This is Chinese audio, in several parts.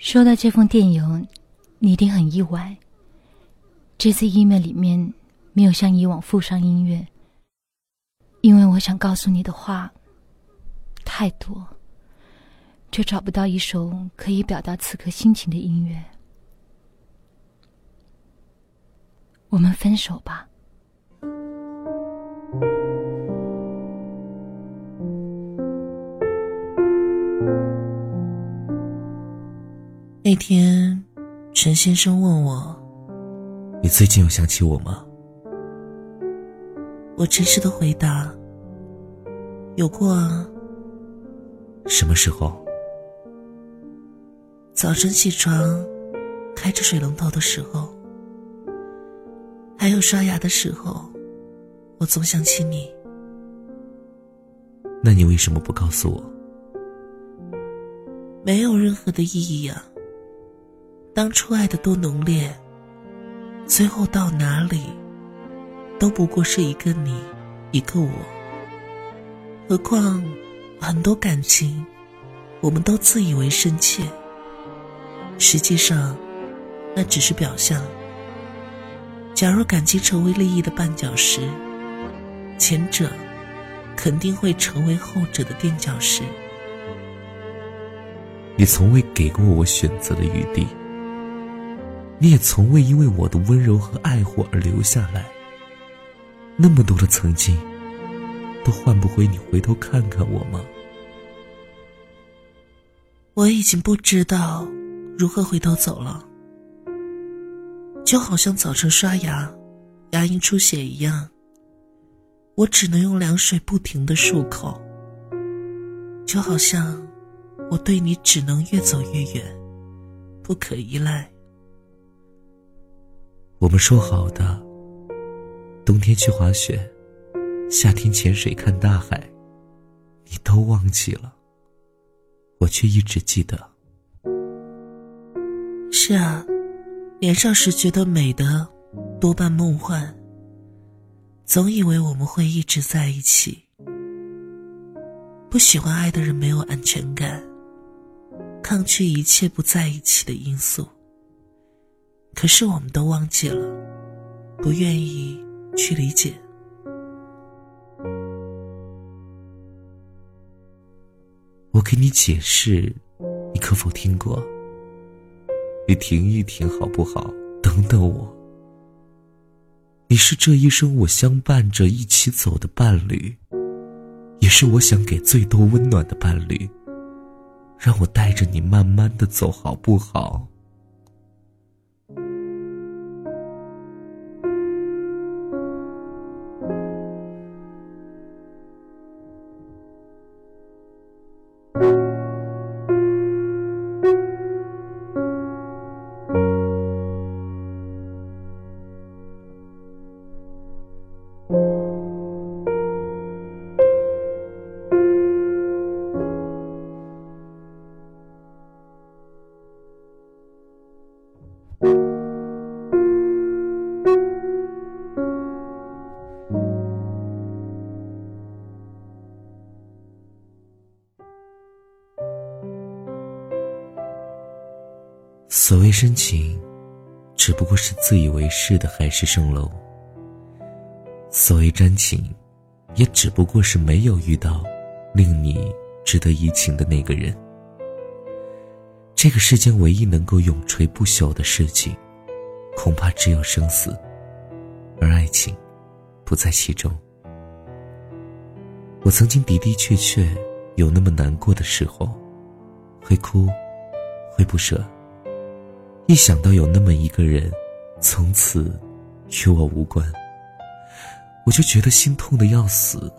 收到这封电邮，你一定很意外。这次 email 里面没有像以往附上音乐，因为我想告诉你的话太多，却找不到一首可以表达此刻心情的音乐。我们分手吧。那天，陈先生问我：“你最近有想起我吗？”我诚实的回答：“有过啊。”什么时候？早晨起床，开着水龙头的时候，还有刷牙的时候，我总想起你。那你为什么不告诉我？没有任何的意义啊。当初爱的多浓烈，最后到哪里，都不过是一个你，一个我。何况很多感情，我们都自以为深切，实际上那只是表象。假如感情成为利益的绊脚石，前者肯定会成为后者的垫脚石。你从未给过我选择的余地。你也从未因为我的温柔和爱护而留下来。那么多的曾经，都换不回你回头看看我吗？我已经不知道如何回头走了，就好像早晨刷牙，牙龈出血一样，我只能用凉水不停的漱口。就好像我对你只能越走越远，不可依赖。我们说好的，冬天去滑雪，夏天潜水看大海，你都忘记了，我却一直记得。是啊，年少时觉得美的多半梦幻，总以为我们会一直在一起。不喜欢爱的人没有安全感，抗拒一切不在一起的因素。可是我们都忘记了，不愿意去理解。我给你解释，你可否听过？你停一停好不好？等等我。你是这一生我相伴着一起走的伴侣，也是我想给最多温暖的伴侣。让我带着你慢慢的走，好不好？所谓深情，只不过是自以为是的海市蜃楼；所谓真情，也只不过是没有遇到令你值得移情的那个人。这个世间唯一能够永垂不朽的事情，恐怕只有生死，而爱情不在其中。我曾经的的确确有那么难过的时候，会哭，会不舍。一想到有那么一个人，从此与我无关，我就觉得心痛的要死。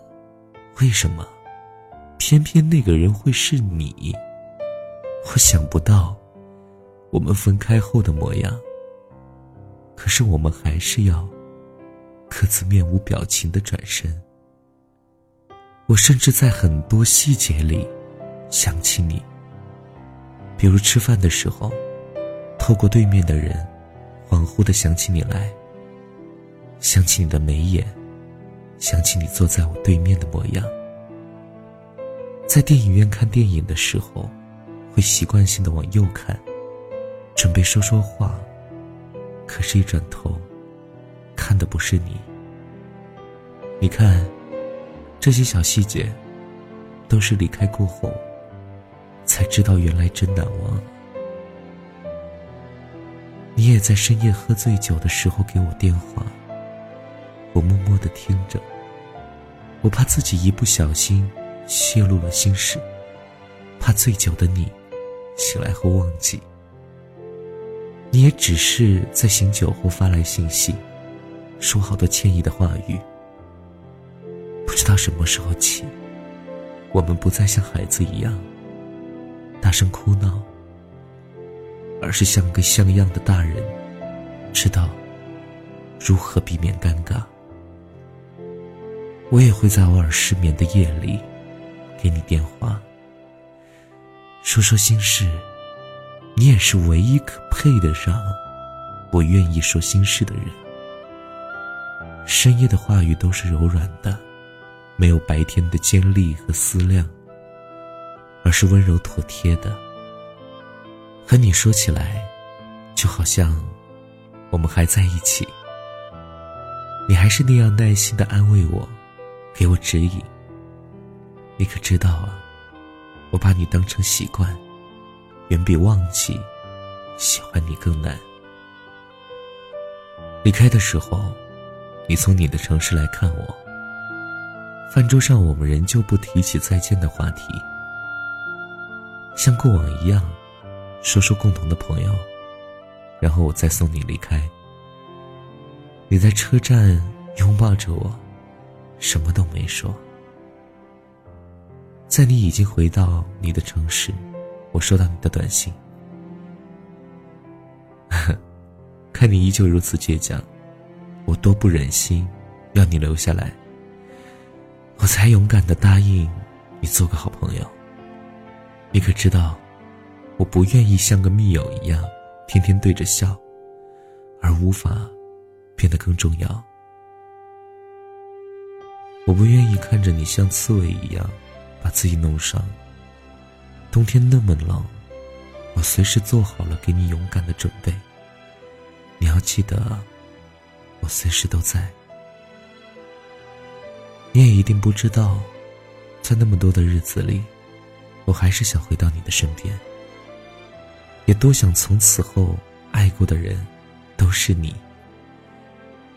为什么偏偏那个人会是你？我想不到我们分开后的模样。可是我们还是要各自面无表情的转身。我甚至在很多细节里想起你，比如吃饭的时候。透过对面的人，恍惚的想起你来。想起你的眉眼，想起你坐在我对面的模样。在电影院看电影的时候，会习惯性的往右看，准备说说话，可是，一转头，看的不是你。你看，这些小细节，都是离开过后，才知道原来真难忘。你也在深夜喝醉酒的时候给我电话，我默默的听着，我怕自己一不小心泄露了心事，怕醉酒的你醒来后忘记。你也只是在醒酒后发来信息，说好多歉意的话语。不知道什么时候起，我们不再像孩子一样大声哭闹。而是像个像样的大人，知道如何避免尴尬。我也会在偶尔失眠的夜里给你电话，说说心事。你也是唯一可配得上我愿意说心事的人。深夜的话语都是柔软的，没有白天的尖利和思量，而是温柔妥帖的。和你说起来，就好像我们还在一起。你还是那样耐心的安慰我，给我指引。你可知道啊，我把你当成习惯，远比忘记喜欢你更难。离开的时候，你从你的城市来看我。饭桌上，我们仍旧不提起再见的话题，像过往一样。说说共同的朋友，然后我再送你离开。你在车站拥抱着我，什么都没说。在你已经回到你的城市，我收到你的短信，看你依旧如此倔强，我多不忍心要你留下来，我才勇敢的答应你做个好朋友。你可知道？我不愿意像个密友一样，天天对着笑，而无法变得更重要。我不愿意看着你像刺猬一样把自己弄伤。冬天那么冷，我随时做好了给你勇敢的准备。你要记得，我随时都在。你也一定不知道，在那么多的日子里，我还是想回到你的身边。也多想从此后爱过的人都是你。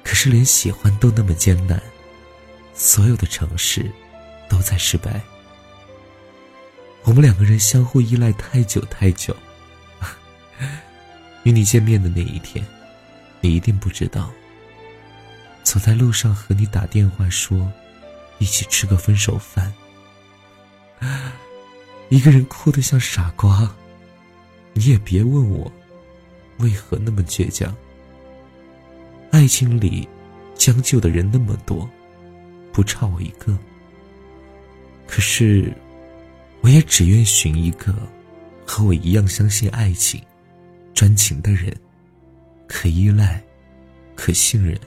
可是连喜欢都那么艰难，所有的尝试都在失败。我们两个人相互依赖太久太久。与你见面的那一天，你一定不知道。走在路上和你打电话说，一起吃个分手饭，一个人哭得像傻瓜。你也别问我，为何那么倔强。爱情里，将就的人那么多，不差我一个。可是，我也只愿寻一个和我一样相信爱情、专情的人，可依赖、可信任、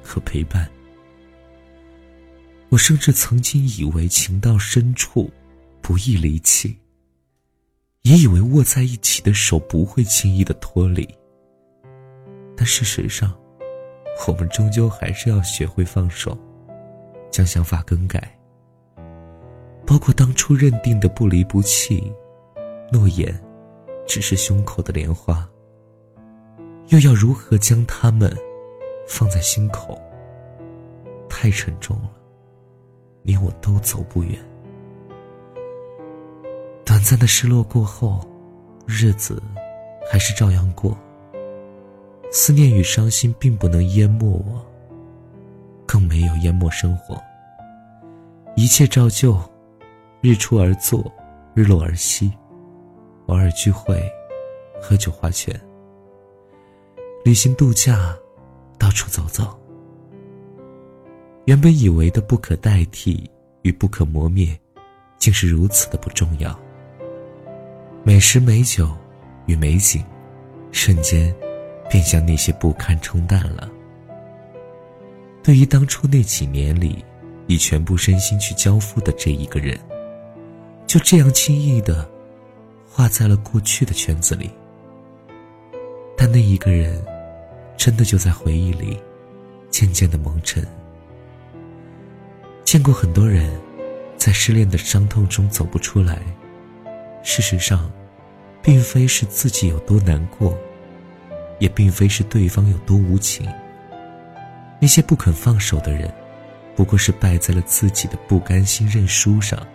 可陪伴。我甚至曾经以为情到深处，不易离弃。也以为握在一起的手不会轻易的脱离，但事实上，我们终究还是要学会放手，将想法更改。包括当初认定的不离不弃，诺言只是胸口的莲花，又要如何将它们放在心口？太沉重了，你我都走不远。短暂的失落过后，日子还是照样过。思念与伤心并不能淹没我，更没有淹没生活。一切照旧，日出而作，日落而息，偶尔聚会，喝酒划拳，旅行度假，到处走走。原本以为的不可代替与不可磨灭，竟是如此的不重要。美食美酒与美景，瞬间便将那些不堪冲淡了。对于当初那几年里，以全部身心去交付的这一个人，就这样轻易的，画在了过去的圈子里。但那一个人，真的就在回忆里，渐渐的蒙尘。见过很多人，在失恋的伤痛中走不出来。事实上，并非是自己有多难过，也并非是对方有多无情。那些不肯放手的人，不过是败在了自己的不甘心认输上。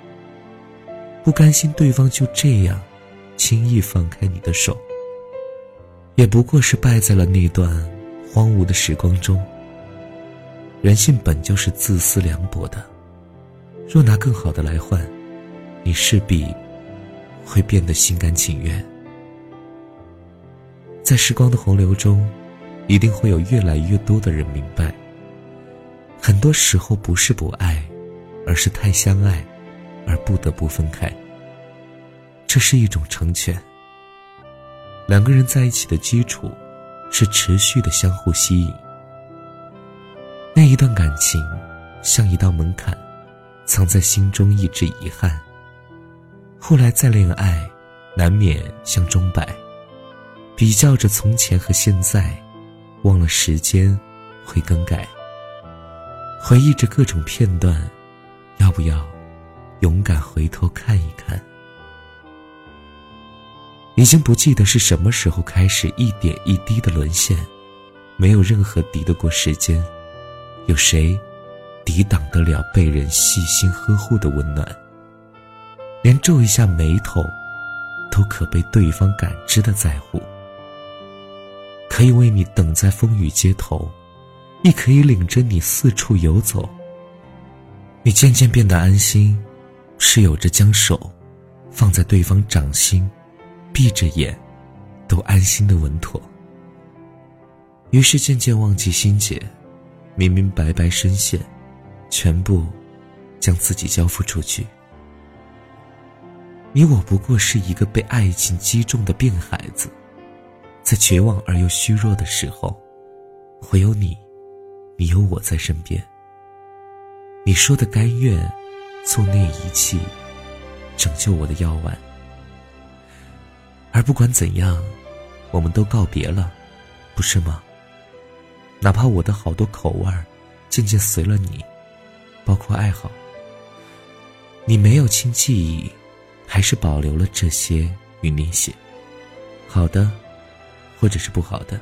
不甘心对方就这样轻易放开你的手，也不过是败在了那段荒芜的时光中。人性本就是自私凉薄的，若拿更好的来换，你势必会变得心甘情愿。在时光的洪流中，一定会有越来越多的人明白，很多时候不是不爱，而是太相爱。而不得不分开，这是一种成全。两个人在一起的基础是持续的相互吸引。那一段感情像一道门槛，藏在心中一直遗憾。后来再恋爱，难免像钟摆，比较着从前和现在，忘了时间会更改。回忆着各种片段，要不要？勇敢回头看一看，已经不记得是什么时候开始一点一滴的沦陷，没有任何敌得过时间，有谁抵挡得了被人细心呵护的温暖？连皱一下眉头，都可被对方感知的在乎，可以为你等在风雨街头，亦可以领着你四处游走。你渐渐变得安心。是有着将手放在对方掌心，闭着眼都安心的稳妥。于是渐渐忘记心结，明明白白深陷，全部将自己交付出去。你我不过是一个被爱情击中的病孩子，在绝望而又虚弱的时候，会有你，你有我在身边。你说的甘愿。做那仪器，拯救我的药丸。而不管怎样，我们都告别了，不是吗？哪怕我的好多口味儿，渐渐随了你，包括爱好。你没有轻记忆，还是保留了这些与你写，好的，或者是不好的。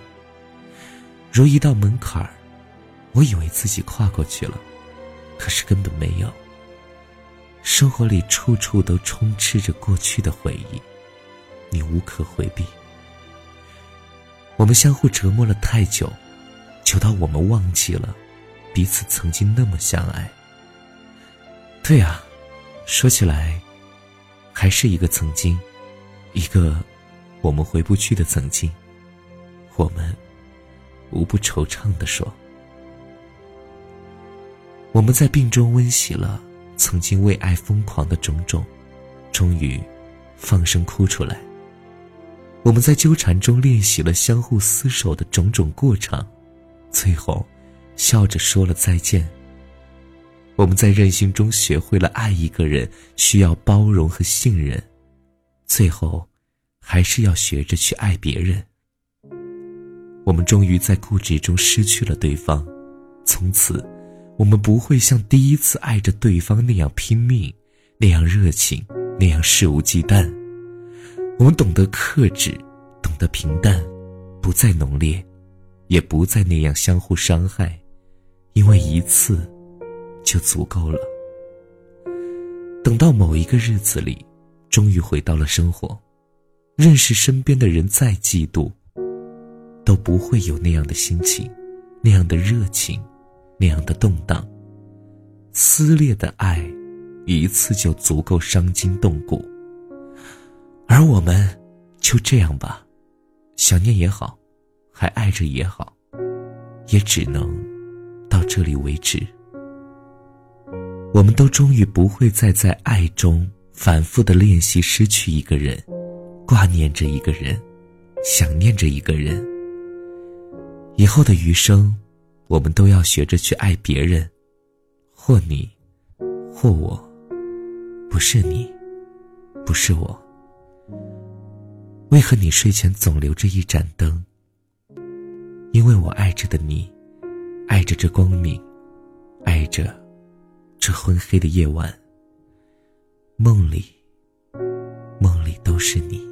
如一道门槛儿，我以为自己跨过去了，可是根本没有。生活里处处都充斥着过去的回忆，你无可回避。我们相互折磨了太久，久到我们忘记了彼此曾经那么相爱。对啊，说起来，还是一个曾经，一个我们回不去的曾经。我们无不惆怅的说：“我们在病中温习了。”曾经为爱疯狂的种种，终于放声哭出来。我们在纠缠中练习了相互厮守的种种过程，最后笑着说了再见。我们在任性中学会了爱一个人需要包容和信任，最后还是要学着去爱别人。我们终于在固执中失去了对方，从此。我们不会像第一次爱着对方那样拼命，那样热情，那样肆无忌惮。我们懂得克制，懂得平淡，不再浓烈，也不再那样相互伤害，因为一次就足够了。等到某一个日子里，终于回到了生活，认识身边的人再嫉妒，都不会有那样的心情，那样的热情。那样的动荡、撕裂的爱，一次就足够伤筋动骨。而我们就这样吧，想念也好，还爱着也好，也只能到这里为止。我们都终于不会再在爱中反复的练习失去一个人挂念着一个人想念着一个人以后的余生我们都要学着去爱别人或你或我不是你不是我为何你睡前总留着一盏灯？因为我爱着的你爱着这光明爱着这昏黑的夜晚。梦里梦里都是你。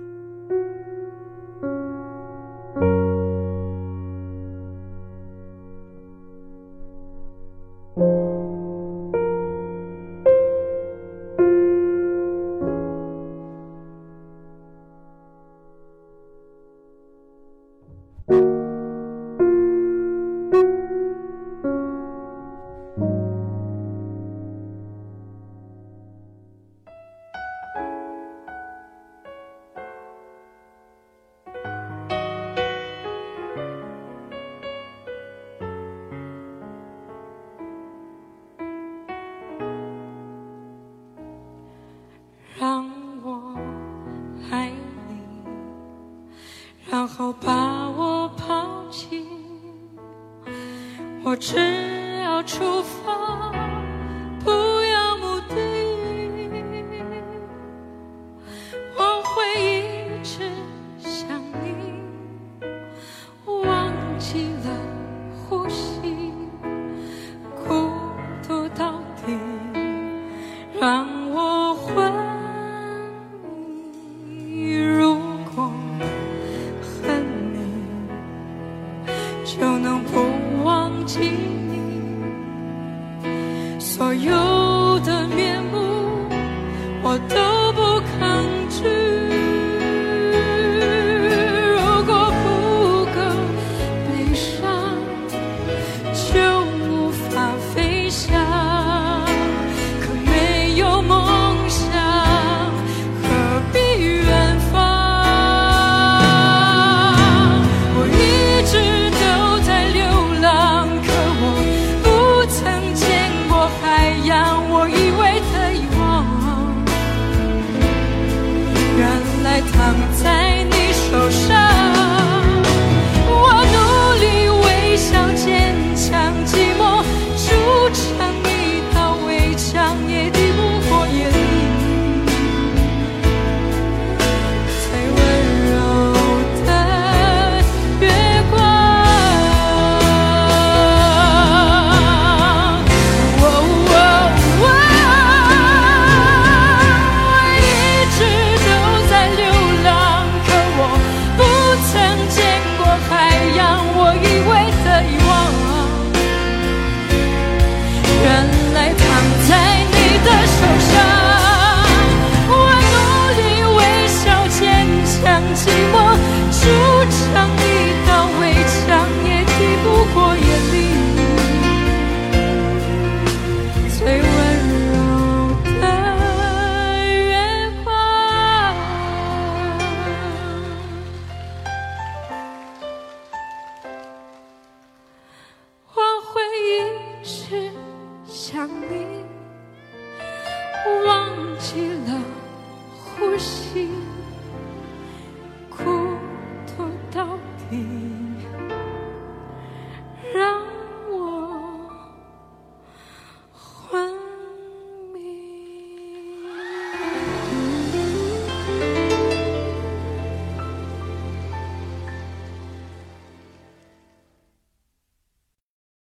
后把我抛弃。我只要出发